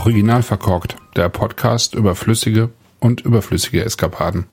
Original verkorkt, der Podcast über flüssige und überflüssige Eskapaden.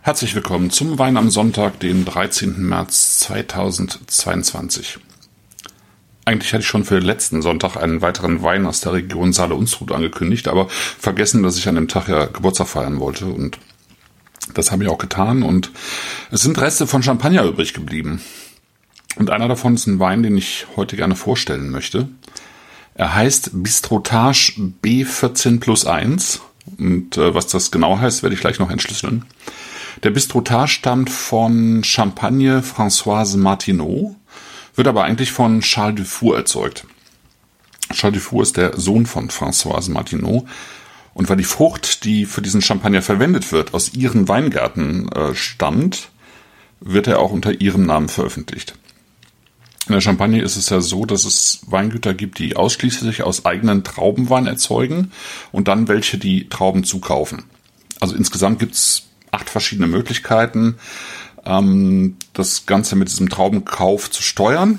Herzlich willkommen zum Wein am Sonntag, den 13. März 2022. Eigentlich hatte ich schon für den letzten Sonntag einen weiteren Wein aus der Region Saale-Unstrut angekündigt, aber vergessen, dass ich an dem Tag ja Geburtstag feiern wollte und das habe ich auch getan und es sind Reste von Champagner übrig geblieben. Und einer davon ist ein Wein, den ich heute gerne vorstellen möchte. Er heißt Bistrotage B14 plus 1. Und äh, was das genau heißt, werde ich gleich noch entschlüsseln. Der Bistrotage stammt von Champagne Françoise Martineau, wird aber eigentlich von Charles Dufour erzeugt. Charles Dufour ist der Sohn von Françoise Martineau. Und weil die Frucht, die für diesen Champagner verwendet wird, aus ihren Weingärten äh, stammt, wird er auch unter ihrem Namen veröffentlicht. In der Champagne ist es ja so, dass es Weingüter gibt, die ausschließlich aus eigenen Traubenwein erzeugen und dann welche, die Trauben zukaufen. Also insgesamt gibt es acht verschiedene Möglichkeiten, ähm, das Ganze mit diesem Traubenkauf zu steuern.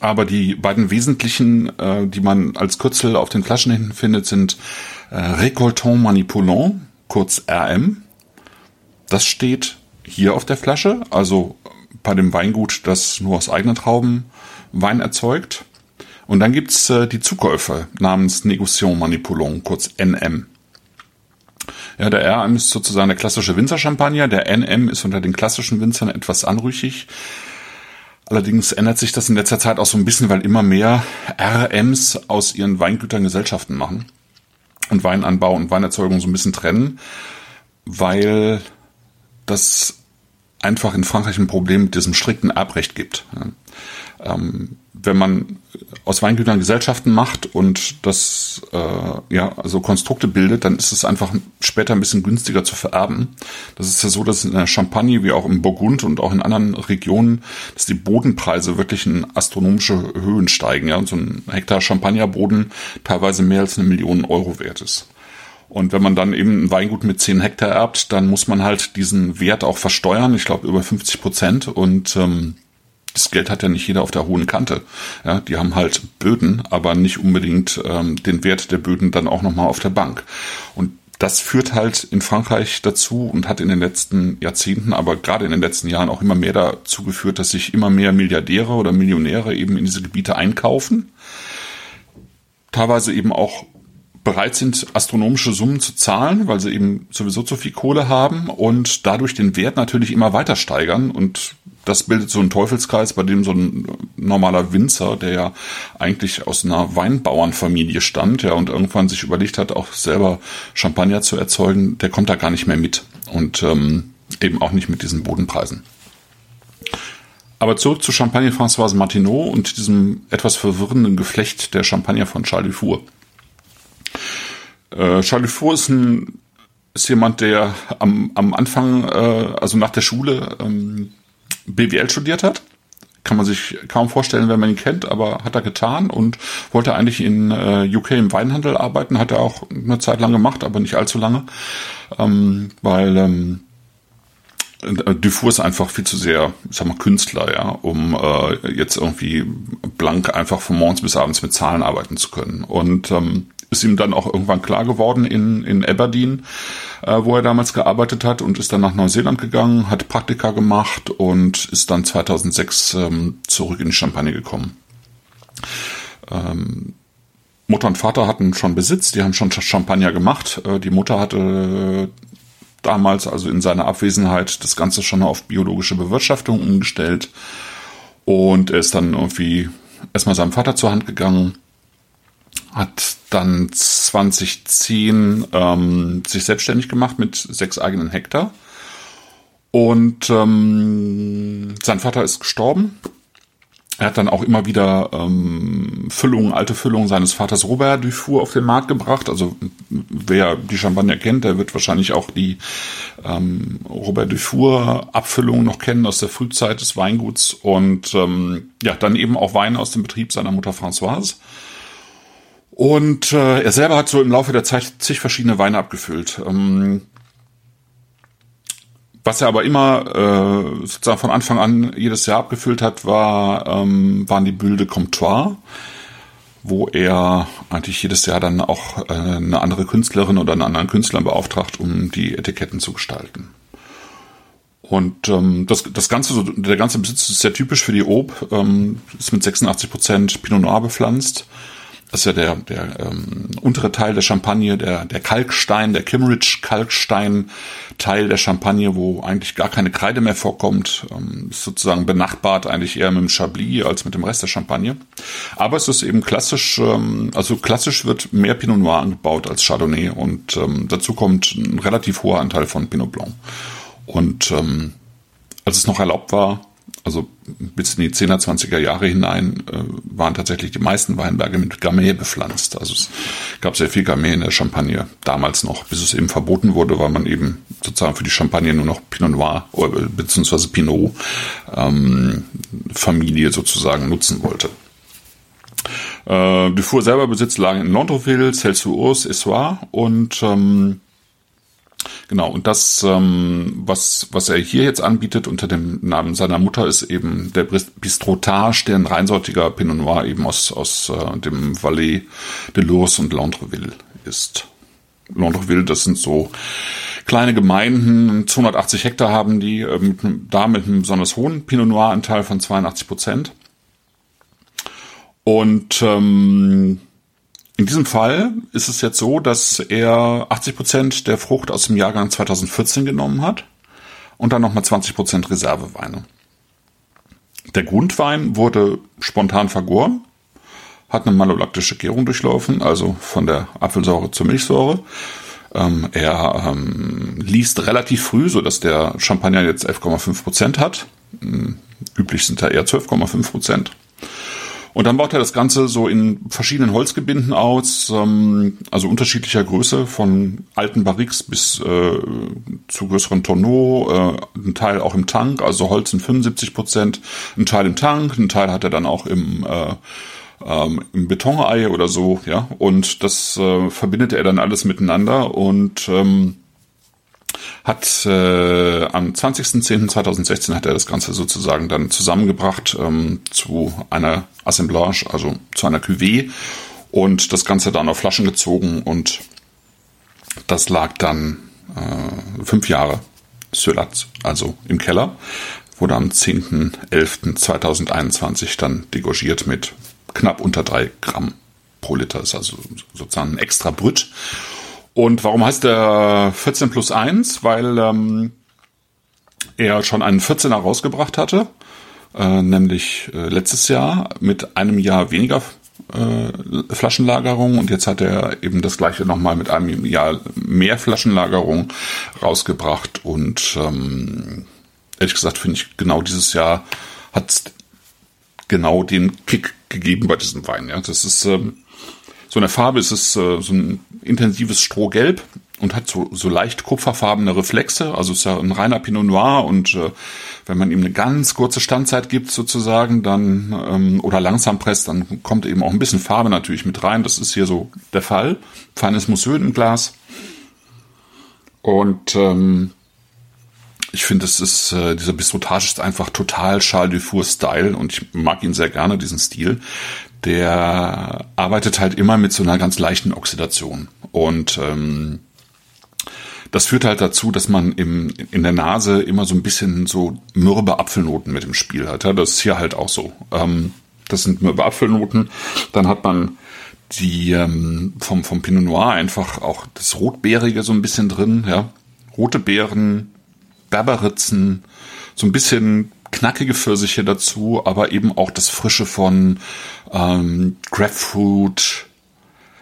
Aber die beiden wesentlichen, äh, die man als Kürzel auf den Flaschen hinten findet, sind äh, Récoltant Manipulant, kurz RM. Das steht hier auf der Flasche, also bei dem Weingut, das nur aus eigenen Trauben Wein erzeugt. Und dann gibt's äh, die Zukäufer namens Negociant Manipulant, kurz NM. Ja, der RM ist sozusagen der klassische Winzerchampagner, der NM ist unter den klassischen Winzern etwas anrüchig. Allerdings ändert sich das in letzter Zeit auch so ein bisschen, weil immer mehr RMs aus ihren Weingütern Gesellschaften machen und Weinanbau und Weinerzeugung so ein bisschen trennen, weil das einfach in Frankreich ein Problem mit diesem strikten Erbrecht gibt. Ähm, wenn man aus Weingütern Gesellschaften macht und das äh, ja also Konstrukte bildet, dann ist es einfach später ein bisschen günstiger zu vererben. Das ist ja so, dass in der Champagne wie auch im Burgund und auch in anderen Regionen, dass die Bodenpreise wirklich in astronomische Höhen steigen. Ja, und so ein Hektar Champagnerboden teilweise mehr als eine Million Euro wert ist. Und wenn man dann eben ein Weingut mit 10 Hektar erbt, dann muss man halt diesen Wert auch versteuern. Ich glaube über 50 Prozent. Und ähm, das Geld hat ja nicht jeder auf der hohen Kante. Ja, die haben halt Böden, aber nicht unbedingt ähm, den Wert der Böden dann auch nochmal auf der Bank. Und das führt halt in Frankreich dazu und hat in den letzten Jahrzehnten, aber gerade in den letzten Jahren auch immer mehr dazu geführt, dass sich immer mehr Milliardäre oder Millionäre eben in diese Gebiete einkaufen. Teilweise eben auch bereit sind, astronomische Summen zu zahlen, weil sie eben sowieso zu viel Kohle haben und dadurch den Wert natürlich immer weiter steigern. Und das bildet so einen Teufelskreis, bei dem so ein normaler Winzer, der ja eigentlich aus einer Weinbauernfamilie stammt, ja, und irgendwann sich überlegt hat, auch selber Champagner zu erzeugen, der kommt da gar nicht mehr mit. Und ähm, eben auch nicht mit diesen Bodenpreisen. Aber zurück zu Champagne Françoise Martineau und diesem etwas verwirrenden Geflecht der Champagner von Charles Dufour. Äh, Charles Dufour ist, ein, ist jemand, der am, am Anfang, äh, also nach der Schule, ähm, BWL studiert hat. Kann man sich kaum vorstellen, wenn man ihn kennt, aber hat er getan und wollte eigentlich in äh, UK im Weinhandel arbeiten. Hat er auch eine Zeit lang gemacht, aber nicht allzu lange, ähm, weil ähm, Dufour ist einfach viel zu sehr, ich sag mal, Künstler, ja, um äh, jetzt irgendwie blank einfach von morgens bis abends mit Zahlen arbeiten zu können. Und ähm, ist ihm dann auch irgendwann klar geworden in, in Aberdeen, äh, wo er damals gearbeitet hat und ist dann nach Neuseeland gegangen, hat Praktika gemacht und ist dann 2006 ähm, zurück in die Champagne gekommen. Ähm, Mutter und Vater hatten schon Besitz, die haben schon Champagner gemacht. Äh, die Mutter hatte damals, also in seiner Abwesenheit, das Ganze schon auf biologische Bewirtschaftung umgestellt. Und er ist dann irgendwie erstmal seinem Vater zur Hand gegangen hat dann 2010 ähm, sich selbstständig gemacht mit sechs eigenen Hektar. Und ähm, sein Vater ist gestorben. Er hat dann auch immer wieder ähm, Füllungen, alte Füllungen seines Vaters Robert Dufour auf den Markt gebracht. Also wer die Champagner kennt, der wird wahrscheinlich auch die ähm, Robert Dufour Abfüllungen noch kennen aus der Frühzeit des Weinguts. Und ähm, ja, dann eben auch Wein aus dem Betrieb seiner Mutter Françoise. Und äh, er selber hat so im Laufe der Zeit zig verschiedene Weine abgefüllt. Ähm, was er aber immer äh, sozusagen von Anfang an jedes Jahr abgefüllt hat, war, ähm, waren die Bulle de Comptoir. wo er eigentlich jedes Jahr dann auch äh, eine andere Künstlerin oder einen anderen Künstler beauftragt, um die Etiketten zu gestalten. Und ähm, das, das ganze, so, der ganze Besitz ist sehr typisch für die Aube, ähm, ist mit 86 Prozent Pinot Noir bepflanzt. Das ist ja der, der ähm, untere Teil der Champagne, der, der Kalkstein, der Kimmeridge Kalkstein Teil der Champagne, wo eigentlich gar keine Kreide mehr vorkommt. Ähm, ist sozusagen benachbart eigentlich eher mit dem Chablis als mit dem Rest der Champagne. Aber es ist eben klassisch, ähm, also klassisch wird mehr Pinot Noir angebaut als Chardonnay und ähm, dazu kommt ein relativ hoher Anteil von Pinot Blanc. Und ähm, als es noch erlaubt war, also bis in die 10er, 20er Jahre hinein, äh, waren tatsächlich die meisten Weinberge mit Gamay bepflanzt. Also es gab sehr viel Gamay in der Champagne damals noch, bis es eben verboten wurde, weil man eben sozusagen für die Champagne nur noch Pinot Noir oder, beziehungsweise Pinot ähm, Familie sozusagen nutzen wollte. Äh, Dufour selber besitzt Lagen in Londreville, Celsuos, Essoir und ähm, Genau, und das, ähm, was, was er hier jetzt anbietet unter dem Namen seiner Mutter, ist eben der Bistrotage, der ein reinsortiger Pinot Noir eben aus, aus äh, dem Valais de Lourdes und Londreville ist. Londreville, das sind so kleine Gemeinden, 280 Hektar haben die, äh, mit, da mit einem besonders hohen Pinot Noir-Anteil von 82 Prozent. Und ähm, in diesem Fall ist es jetzt so, dass er 80 Prozent der Frucht aus dem Jahrgang 2014 genommen hat und dann nochmal 20 Prozent Reserveweine. Der Grundwein wurde spontan vergoren, hat eine malolaktische Gärung durchlaufen, also von der Apfelsäure zur Milchsäure. Ähm, er ähm, liest relativ früh, so dass der Champagner jetzt 11,5 Prozent hat. Hm, üblich sind da eher 12,5 Prozent. Und dann baut er das Ganze so in verschiedenen Holzgebinden aus, ähm, also unterschiedlicher Größe, von alten Barriques bis äh, zu größeren Tonneaux, äh, ein Teil auch im Tank, also Holz in 75 Prozent, ein Teil im Tank, ein Teil hat er dann auch im äh, ähm, im Betonei oder so, ja. Und das äh, verbindet er dann alles miteinander und ähm, hat äh, am 20.10.2016 hat er das Ganze sozusagen dann zusammengebracht ähm, zu einer Assemblage, also zu einer Cuvée und das Ganze dann auf Flaschen gezogen und das lag dann äh, fünf Jahre also im Keller, wurde am 10.11.2021 dann degorgiert mit knapp unter drei Gramm pro Liter, ist also sozusagen ein extra Brüt und warum heißt der 14 plus 1? Weil ähm, er schon einen 14er rausgebracht hatte, äh, nämlich äh, letztes Jahr mit einem Jahr weniger äh, Flaschenlagerung und jetzt hat er eben das gleiche nochmal mit einem Jahr mehr Flaschenlagerung rausgebracht und ähm, ehrlich gesagt finde ich genau dieses Jahr hat genau den Kick gegeben bei diesem Wein. Ja, das ist ähm, so eine Farbe ist es äh, so ein intensives Strohgelb und hat so, so leicht kupferfarbene Reflexe. Also ist ja ein reiner Pinot Noir und äh, wenn man ihm eine ganz kurze Standzeit gibt sozusagen, dann ähm, oder langsam presst, dann kommt eben auch ein bisschen Farbe natürlich mit rein. Das ist hier so der Fall. Feines Mousseux im Glas. Und ähm, ich finde, es ist, äh, dieser Bistrotage ist einfach total Charles Dufour-Style und ich mag ihn sehr gerne, diesen Stil der arbeitet halt immer mit so einer ganz leichten Oxidation. Und ähm, das führt halt dazu, dass man im, in der Nase immer so ein bisschen so mürbe Apfelnoten mit im Spiel hat. Ja, das ist hier halt auch so. Ähm, das sind mürbe Apfelnoten. Dann hat man die ähm, vom, vom Pinot Noir einfach auch das Rotbeerige so ein bisschen drin. Ja, rote Beeren, Berberitzen, so ein bisschen knackige Pfirsiche dazu, aber eben auch das Frische von ähm, Grapefruit,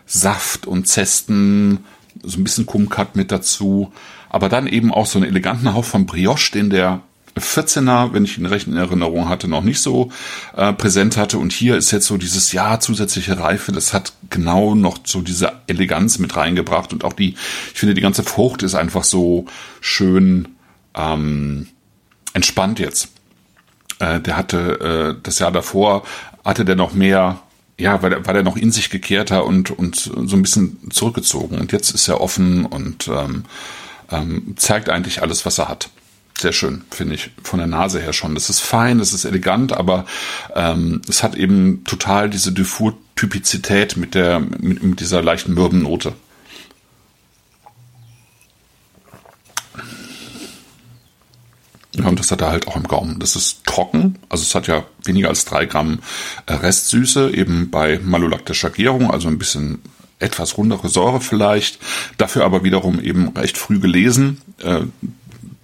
Saft und Zesten, so ein bisschen Kumkat mit dazu, aber dann eben auch so einen eleganten Hauch von Brioche, den der 14er, wenn ich ihn recht in Erinnerung hatte, noch nicht so äh, präsent hatte. Und hier ist jetzt so dieses ja zusätzliche Reife, das hat genau noch so diese Eleganz mit reingebracht und auch die, ich finde die ganze Frucht ist einfach so schön ähm, entspannt jetzt. Äh, der hatte äh, das Jahr davor hatte der noch mehr, ja, war der, war der noch in sich gekehrter und und so ein bisschen zurückgezogen. Und jetzt ist er offen und ähm, ähm, zeigt eigentlich alles, was er hat. Sehr schön, finde ich, von der Nase her schon. Das ist fein, das ist elegant, aber ähm, es hat eben total diese Dufour Typizität mit der mit, mit dieser leichten mürben Note. Das hat er halt auch im Gaumen. Das ist trocken, also es hat ja weniger als drei Gramm äh, Restsüße, eben bei malolaktischer Gärung, also ein bisschen etwas rundere Säure vielleicht, dafür aber wiederum eben recht früh gelesen, äh,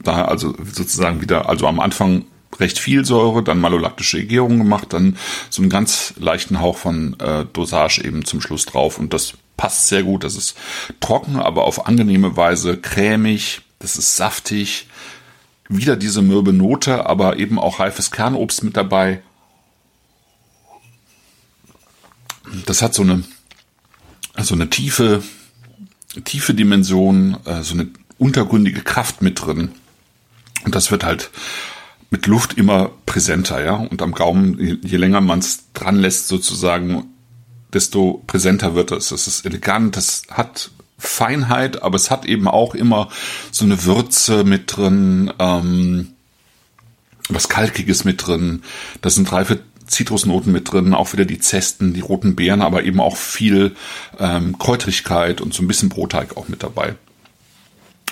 da also sozusagen wieder, also am Anfang recht viel Säure, dann malolaktische Gärung gemacht, dann so einen ganz leichten Hauch von äh, Dosage eben zum Schluss drauf und das passt sehr gut. Das ist trocken, aber auf angenehme Weise cremig, das ist saftig, wieder diese mürbe Note, aber eben auch reifes Kernobst mit dabei. Das hat so eine, so eine tiefe, tiefe Dimension, äh, so eine untergründige Kraft mit drin. Und das wird halt mit Luft immer präsenter, ja. Und am Gaumen, je, je länger man es dran lässt, sozusagen, desto präsenter wird es. Es ist elegant, es hat Feinheit, aber es hat eben auch immer so eine Würze mit drin, ähm, was Kalkiges mit drin. Da sind reife Zitrusnoten mit drin, auch wieder die Zesten, die roten Beeren, aber eben auch viel ähm, Kräutrigkeit und so ein bisschen Brotteig auch mit dabei.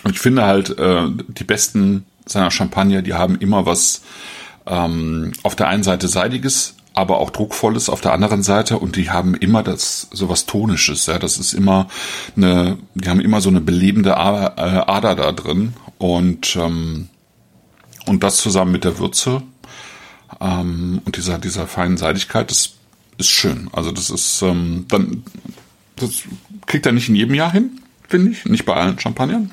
Und ich finde halt, äh, die besten seiner Champagner, die haben immer was ähm, auf der einen Seite Seidiges, aber auch druckvolles auf der anderen Seite und die haben immer das sowas tonisches, ja, das ist immer eine, die haben immer so eine belebende äh, Ader da drin und ähm, und das zusammen mit der Würze ähm, und dieser dieser feinen Seidigkeit, das ist schön. Also das ist ähm, dann das kriegt er nicht in jedem Jahr hin, finde ich, nicht bei allen Champagnern,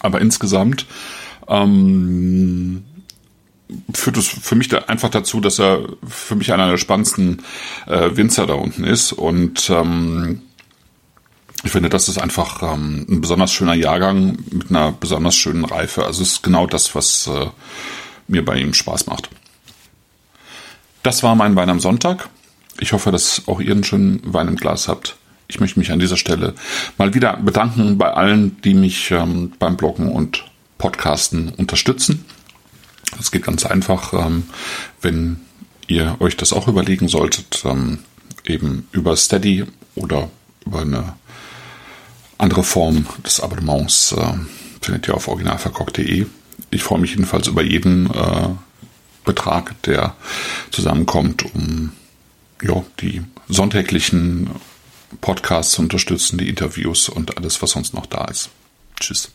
aber insgesamt ähm, führt es für mich da einfach dazu, dass er für mich einer der spannendsten äh, Winzer da unten ist. Und ähm, ich finde, das ist einfach ähm, ein besonders schöner Jahrgang mit einer besonders schönen Reife. Also es ist genau das, was äh, mir bei ihm Spaß macht. Das war mein Wein am Sonntag. Ich hoffe, dass auch ihr einen schönen Wein im Glas habt. Ich möchte mich an dieser Stelle mal wieder bedanken bei allen, die mich ähm, beim Bloggen und Podcasten unterstützen. Das geht ganz einfach, ähm, wenn ihr euch das auch überlegen solltet, ähm, eben über Steady oder über eine andere Form des Abonnements äh, findet ihr auf originalverkocht.de. Ich freue mich jedenfalls über jeden äh, Betrag, der zusammenkommt, um ja, die sonntäglichen Podcasts zu unterstützen, die Interviews und alles, was sonst noch da ist. Tschüss.